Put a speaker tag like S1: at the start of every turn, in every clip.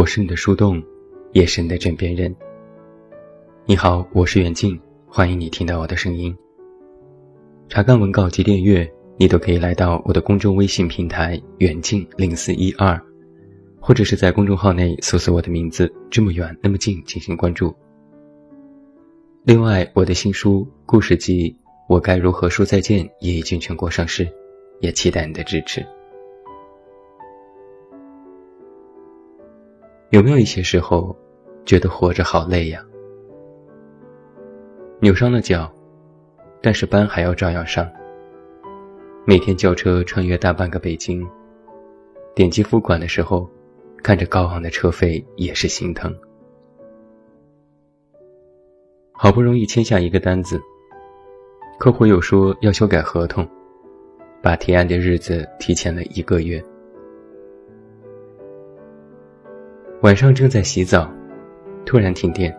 S1: 我是你的树洞，也是你的枕边人。你好，我是远近，欢迎你听到我的声音。查看文稿及订阅，你都可以来到我的公众微信平台“远近零四一二”，或者是在公众号内搜索我的名字“这么远那么近”进行关注。另外，我的新书故事集《我该如何说再见》也已经全国上市，也期待你的支持。有没有一些时候，觉得活着好累呀？扭伤了脚，但是班还要照样上。每天叫车穿越大半个北京，点击付款的时候，看着高昂的车费也是心疼。好不容易签下一个单子，客户又说要修改合同，把提案的日子提前了一个月。晚上正在洗澡，突然停电，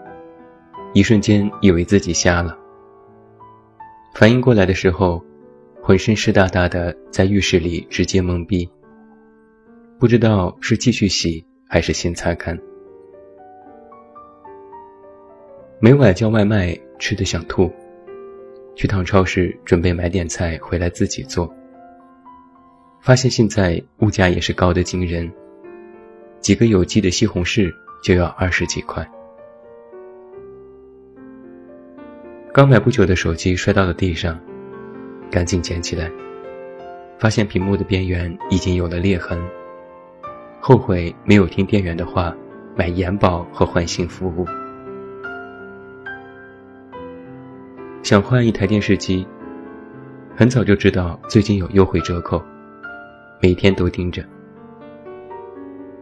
S1: 一瞬间以为自己瞎了。反应过来的时候，浑身湿哒哒的，在浴室里直接懵逼，不知道是继续洗还是先擦干。每晚叫外卖吃的想吐，去趟超市准备买点菜回来自己做，发现现在物价也是高的惊人。几个有机的西红柿就要二十几块。刚买不久的手机摔到了地上，赶紧捡起来，发现屏幕的边缘已经有了裂痕。后悔没有听店员的话，买延保和换新服务。想换一台电视机，很早就知道最近有优惠折扣，每天都盯着。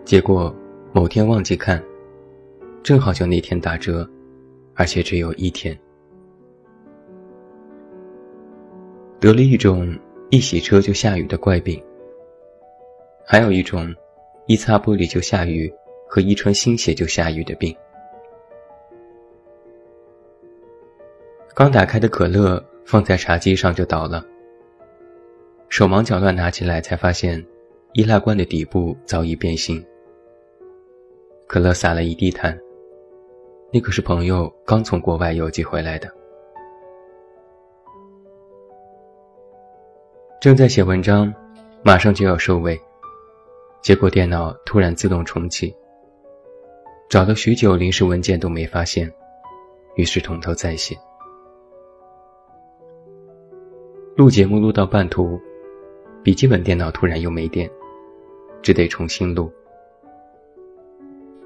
S1: 结果某天忘记看，正好就那天打折，而且只有一天。得了一种一洗车就下雨的怪病，还有一种一擦玻璃就下雨和一穿新鞋就下雨的病。刚打开的可乐放在茶几上就倒了，手忙脚乱拿起来才发现，易拉罐的底部早已变形。可乐洒了一地毯，那可是朋友刚从国外邮寄回来的。正在写文章，马上就要收尾，结果电脑突然自动重启，找了许久临时文件都没发现，于是从头再写。录节目录到半途，笔记本电脑突然又没电，只得重新录。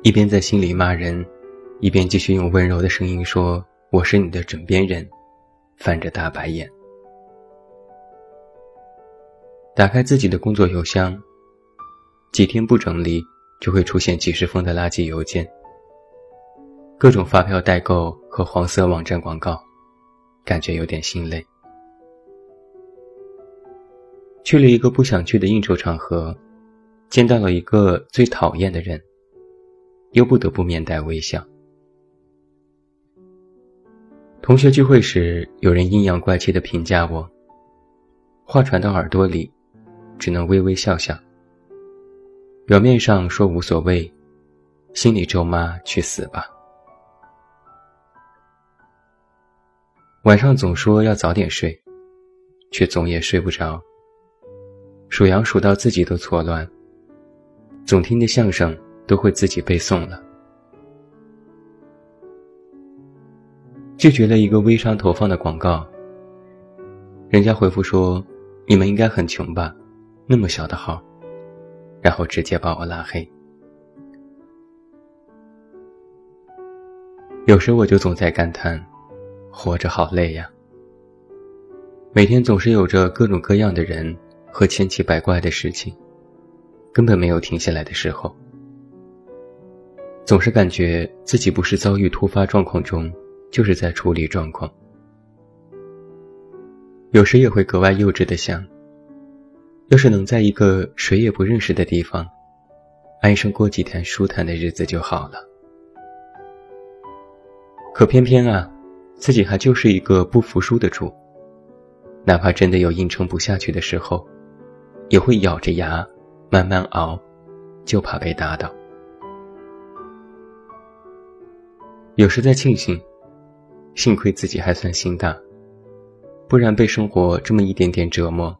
S1: 一边在心里骂人，一边继续用温柔的声音说：“我是你的枕边人。”翻着大白眼，打开自己的工作邮箱。几天不整理，就会出现几十封的垃圾邮件，各种发票代购和黄色网站广告，感觉有点心累。去了一个不想去的应酬场合，见到了一个最讨厌的人。又不得不面带微笑。同学聚会时，有人阴阳怪气地评价我，话传到耳朵里，只能微微笑笑。表面上说无所谓，心里咒骂去死吧。晚上总说要早点睡，却总也睡不着。数羊数到自己都错乱，总听的相声。都会自己背诵了。拒绝了一个微商投放的广告，人家回复说：“你们应该很穷吧，那么小的号。”然后直接把我拉黑。有时我就总在感叹，活着好累呀。每天总是有着各种各样的人和千奇百怪的事情，根本没有停下来的时候。总是感觉自己不是遭遇突发状况中，就是在处理状况。有时也会格外幼稚的想，要是能在一个谁也不认识的地方，安生过几天舒坦的日子就好了。可偏偏啊，自己还就是一个不服输的主，哪怕真的有硬撑不下去的时候，也会咬着牙慢慢熬，就怕被打倒。有时在庆幸，幸亏自己还算心大，不然被生活这么一点点折磨，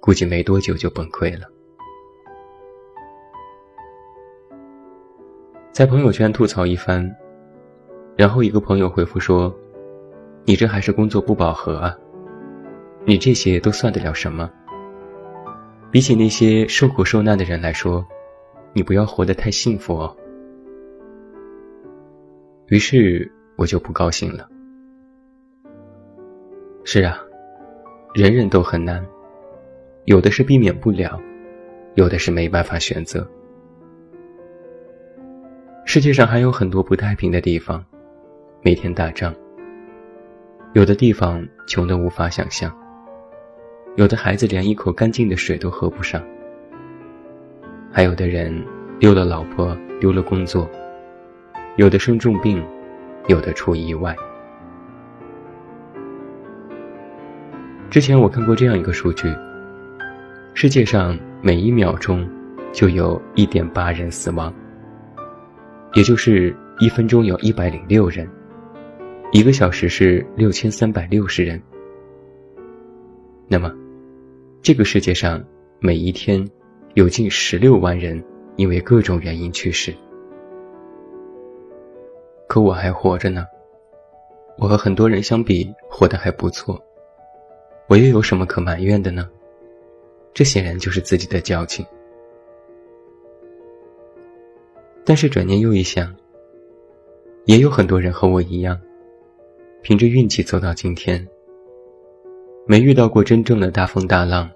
S1: 估计没多久就崩溃了。在朋友圈吐槽一番，然后一个朋友回复说：“你这还是工作不饱和啊？你这些都算得了什么？比起那些受苦受难的人来说，你不要活得太幸福哦。”于是我就不高兴了。是啊，人人都很难，有的是避免不了，有的是没办法选择。世界上还有很多不太平的地方，每天打仗。有的地方穷得无法想象，有的孩子连一口干净的水都喝不上，还有的人丢了老婆，丢了工作，有的生重病，有的出意外。之前我看过这样一个数据：世界上每一秒钟就有一点八人死亡。也就是一分钟有一百零六人，一个小时是六千三百六十人。那么，这个世界上每一天有近十六万人因为各种原因去世。可我还活着呢，我和很多人相比活得还不错，我又有什么可埋怨的呢？这显然就是自己的矫情。但是转念又一想，也有很多人和我一样，凭着运气走到今天，没遇到过真正的大风大浪，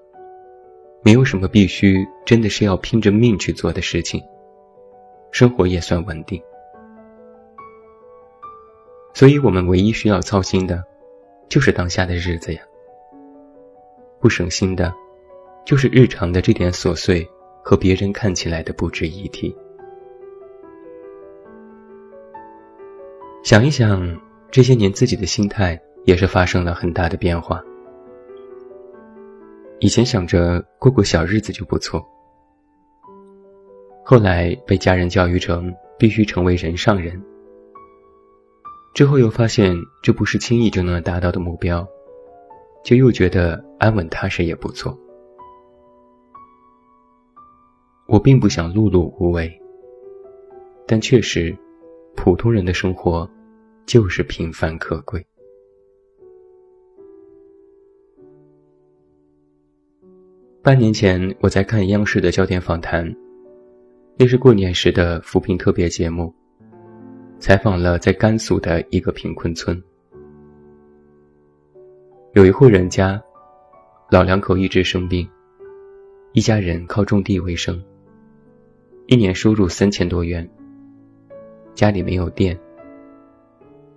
S1: 没有什么必须真的是要拼着命去做的事情，生活也算稳定。所以我们唯一需要操心的，就是当下的日子呀。不省心的，就是日常的这点琐碎和别人看起来的不值一提。想一想，这些年自己的心态也是发生了很大的变化。以前想着过过小日子就不错，后来被家人教育成必须成为人上人，之后又发现这不是轻易就能达到的目标，就又觉得安稳踏实也不错。我并不想碌碌无为，但确实，普通人的生活。就是平凡可贵。半年前，我在看央视的焦点访谈，那是过年时的扶贫特别节目，采访了在甘肃的一个贫困村，有一户人家，老两口一直生病，一家人靠种地为生，一年收入三千多元，家里没有电。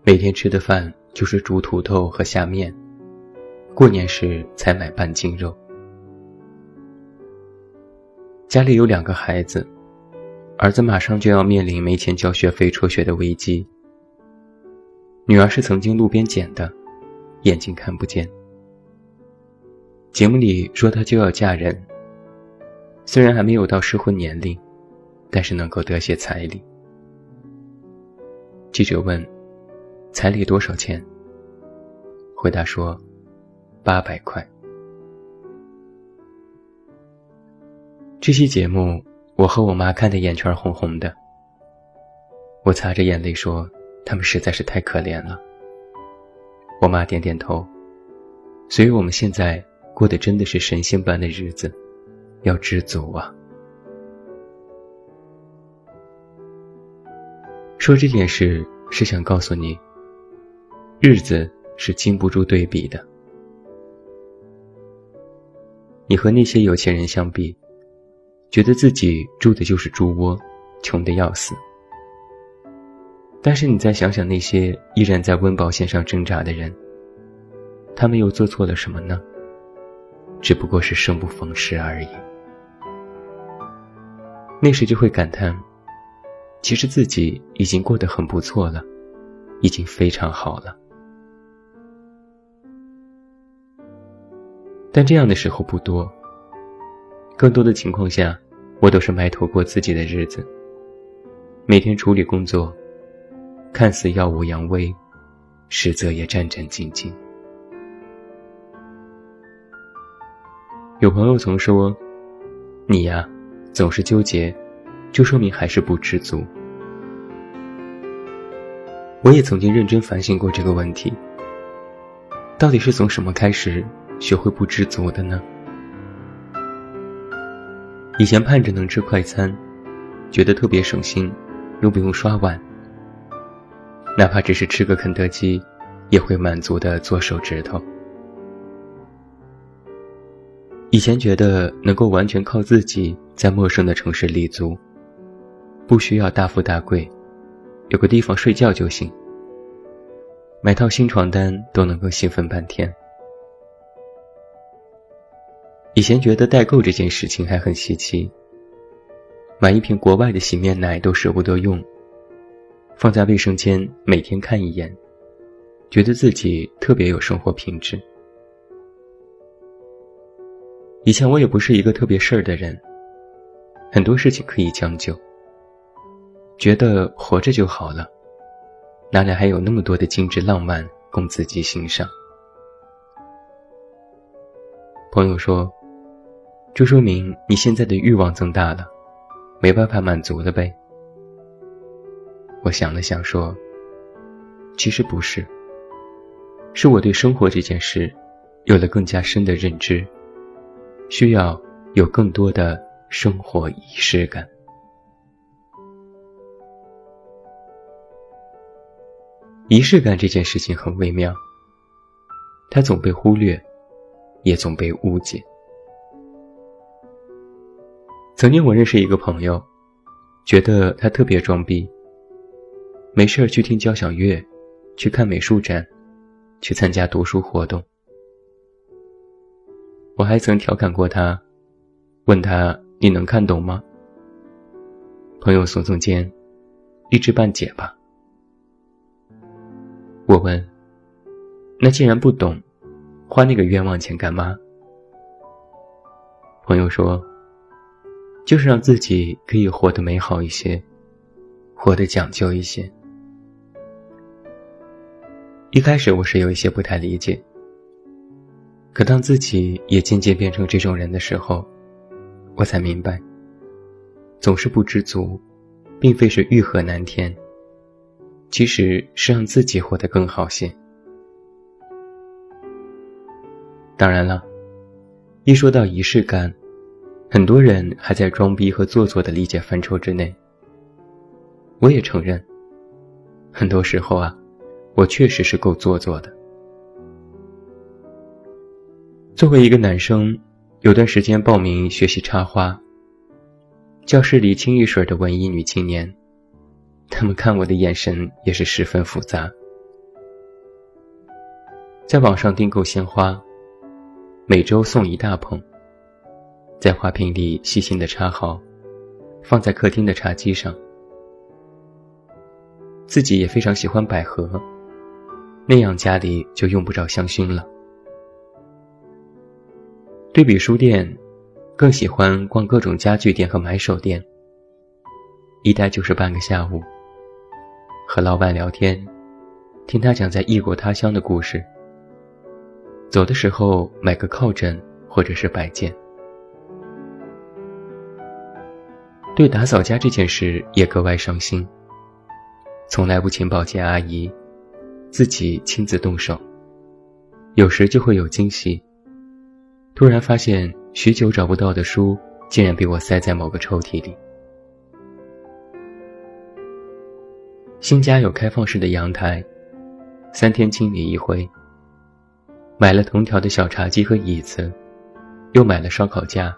S1: 每天吃的饭就是煮土豆和下面，过年时才买半斤肉。家里有两个孩子，儿子马上就要面临没钱交学费辍学的危机。女儿是曾经路边捡的，眼睛看不见。节目里说她就要嫁人，虽然还没有到适婚年龄，但是能够得些彩礼。记者问。彩礼多少钱？回答说，八百块。这期节目，我和我妈看的眼圈红红的。我擦着眼泪说：“他们实在是太可怜了。”我妈点点头。所以我们现在过的真的是神仙般的日子，要知足啊。说这件事是想告诉你。日子是经不住对比的。你和那些有钱人相比，觉得自己住的就是猪窝，穷的要死。但是你再想想那些依然在温饱线上挣扎的人，他们又做错了什么呢？只不过是生不逢时而已。那时就会感叹，其实自己已经过得很不错了，已经非常好了。但这样的时候不多。更多的情况下，我都是埋头过自己的日子，每天处理工作，看似耀武扬威，实则也战战兢兢。有朋友曾说：“你呀，总是纠结，就说明还是不知足。”我也曾经认真反省过这个问题：到底是从什么开始学会不知足的呢？以前盼着能吃快餐，觉得特别省心，又不用刷碗。哪怕只是吃个肯德基，也会满足的做手指头。以前觉得能够完全靠自己在陌生的城市立足，不需要大富大贵，有个地方睡觉就行。买套新床单都能够兴奋半天。以前觉得代购这件事情还很稀奇，买一瓶国外的洗面奶都舍不得用。放在卫生间，每天看一眼，觉得自己特别有生活品质。以前我也不是一个特别事儿的人，很多事情可以将就，觉得活着就好了，哪里还有那么多的精致浪漫供自己欣赏？朋友说：“就说明你现在的欲望增大了，没办法满足了呗。”我想了想，说：“其实不是，是我对生活这件事有了更加深的认知，需要有更多的生活仪式感。仪式感这件事情很微妙，它总被忽略，也总被误解。曾经我认识一个朋友，觉得他特别装逼。”没事去听交响乐，去看美术展，去参加读书活动。我还曾调侃过他，问他你能看懂吗？朋友耸耸肩，一知半解吧。我问，那既然不懂，花那个冤枉钱干嘛？朋友说，就是让自己可以活得美好一些，活得讲究一些。一开始我是有一些不太理解，可当自己也渐渐变成这种人的时候，我才明白，总是不知足，并非是欲壑难填，其实是让自己活得更好些。当然了，一说到仪式感，很多人还在装逼和做作的理解范畴之内。我也承认，很多时候啊。我确实是够做作的。作为一个男生，有段时间报名学习插花。教室里清一水的文艺女青年，他们看我的眼神也是十分复杂。在网上订购鲜花，每周送一大捧，在花瓶里细心的插好，放在客厅的茶几上。自己也非常喜欢百合。那样家里就用不着香薰了。对比书店，更喜欢逛各种家具店和买手店。一待就是半个下午，和老板聊天，听他讲在异国他乡的故事。走的时候买个靠枕或者是摆件。对打扫家这件事也格外上心，从来不请保洁阿姨。自己亲自动手，有时就会有惊喜。突然发现许久找不到的书，竟然被我塞在某个抽屉里。新家有开放式的阳台，三天清理一回。买了藤条的小茶几和椅子，又买了烧烤架。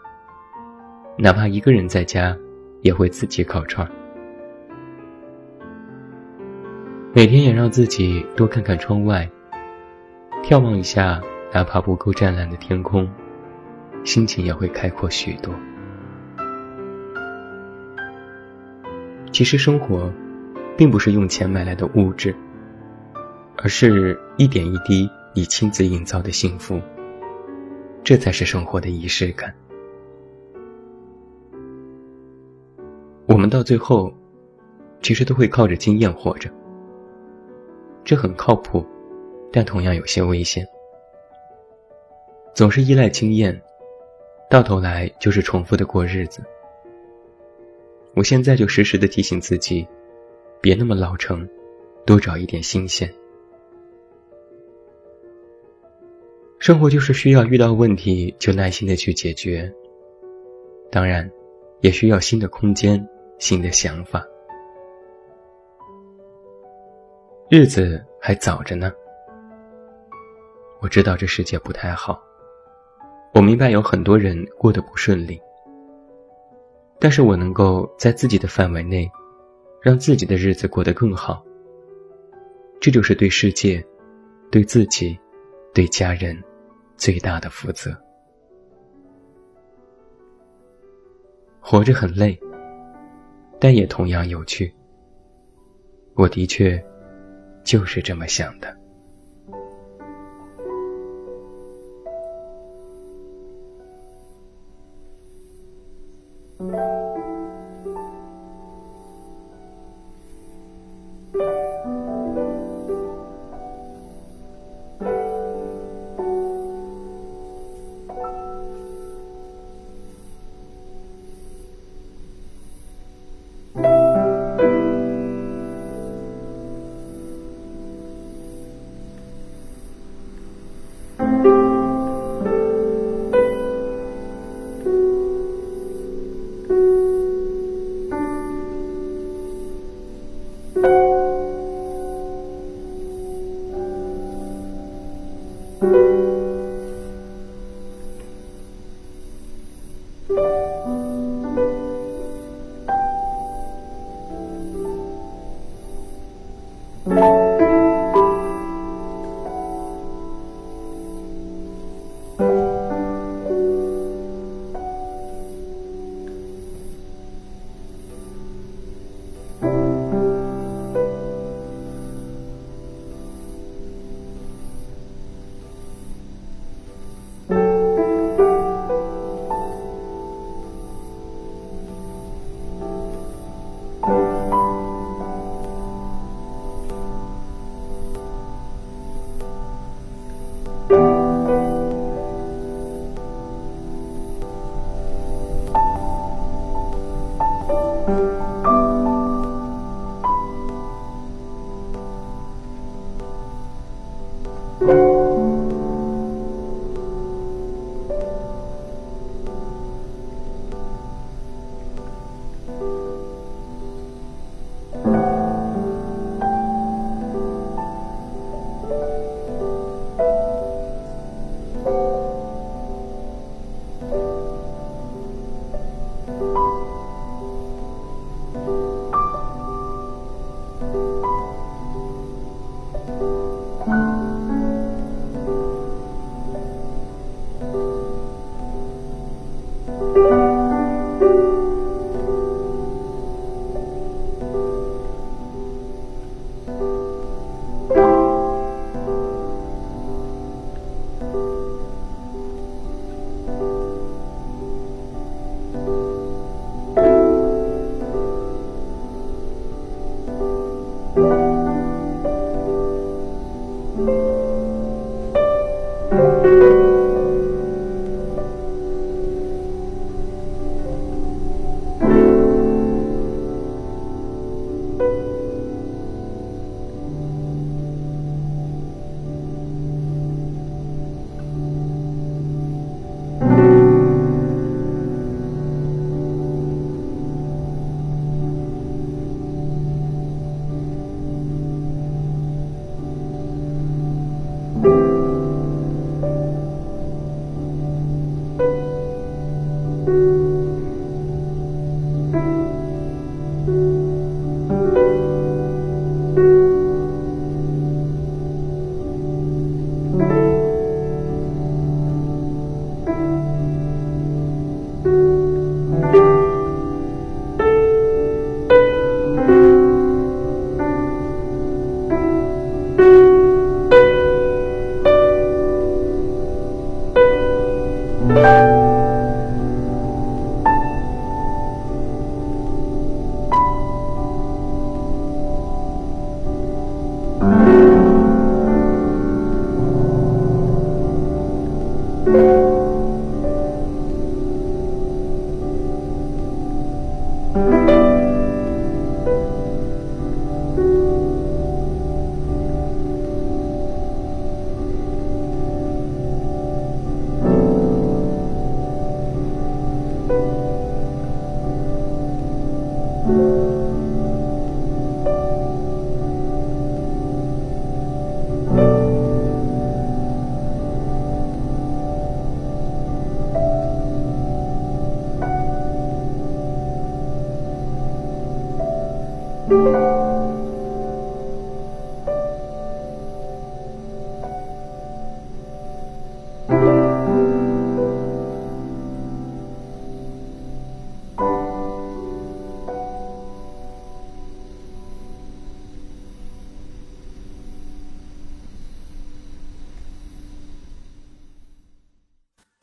S1: 哪怕一个人在家，也会自己烤串。每天也让自己多看看窗外，眺望一下哪怕不够湛蓝的天空，心情也会开阔许多。其实生活，并不是用钱买来的物质，而是一点一滴你亲自营造的幸福。这才是生活的仪式感。到最后，其实都会靠着经验活着。这很靠谱，但同样有些危险。总是依赖经验，到头来就是重复的过日子。我现在就时时的提醒自己，别那么老成，多找一点新鲜。生活就是需要遇到问题就耐心的去解决，当然，也需要新的空间、新的想法。日子还早着呢，我知道这世界不太好，我明白有很多人过得不顺利，但是我能够在自己的范围内，让自己的日子过得更好。这就是对世界、对自己、对家人最大的负责。活着很累，但也同样有趣。我的确。就是这么想的。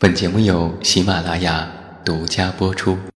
S1: 本节目由喜马拉雅独家播出。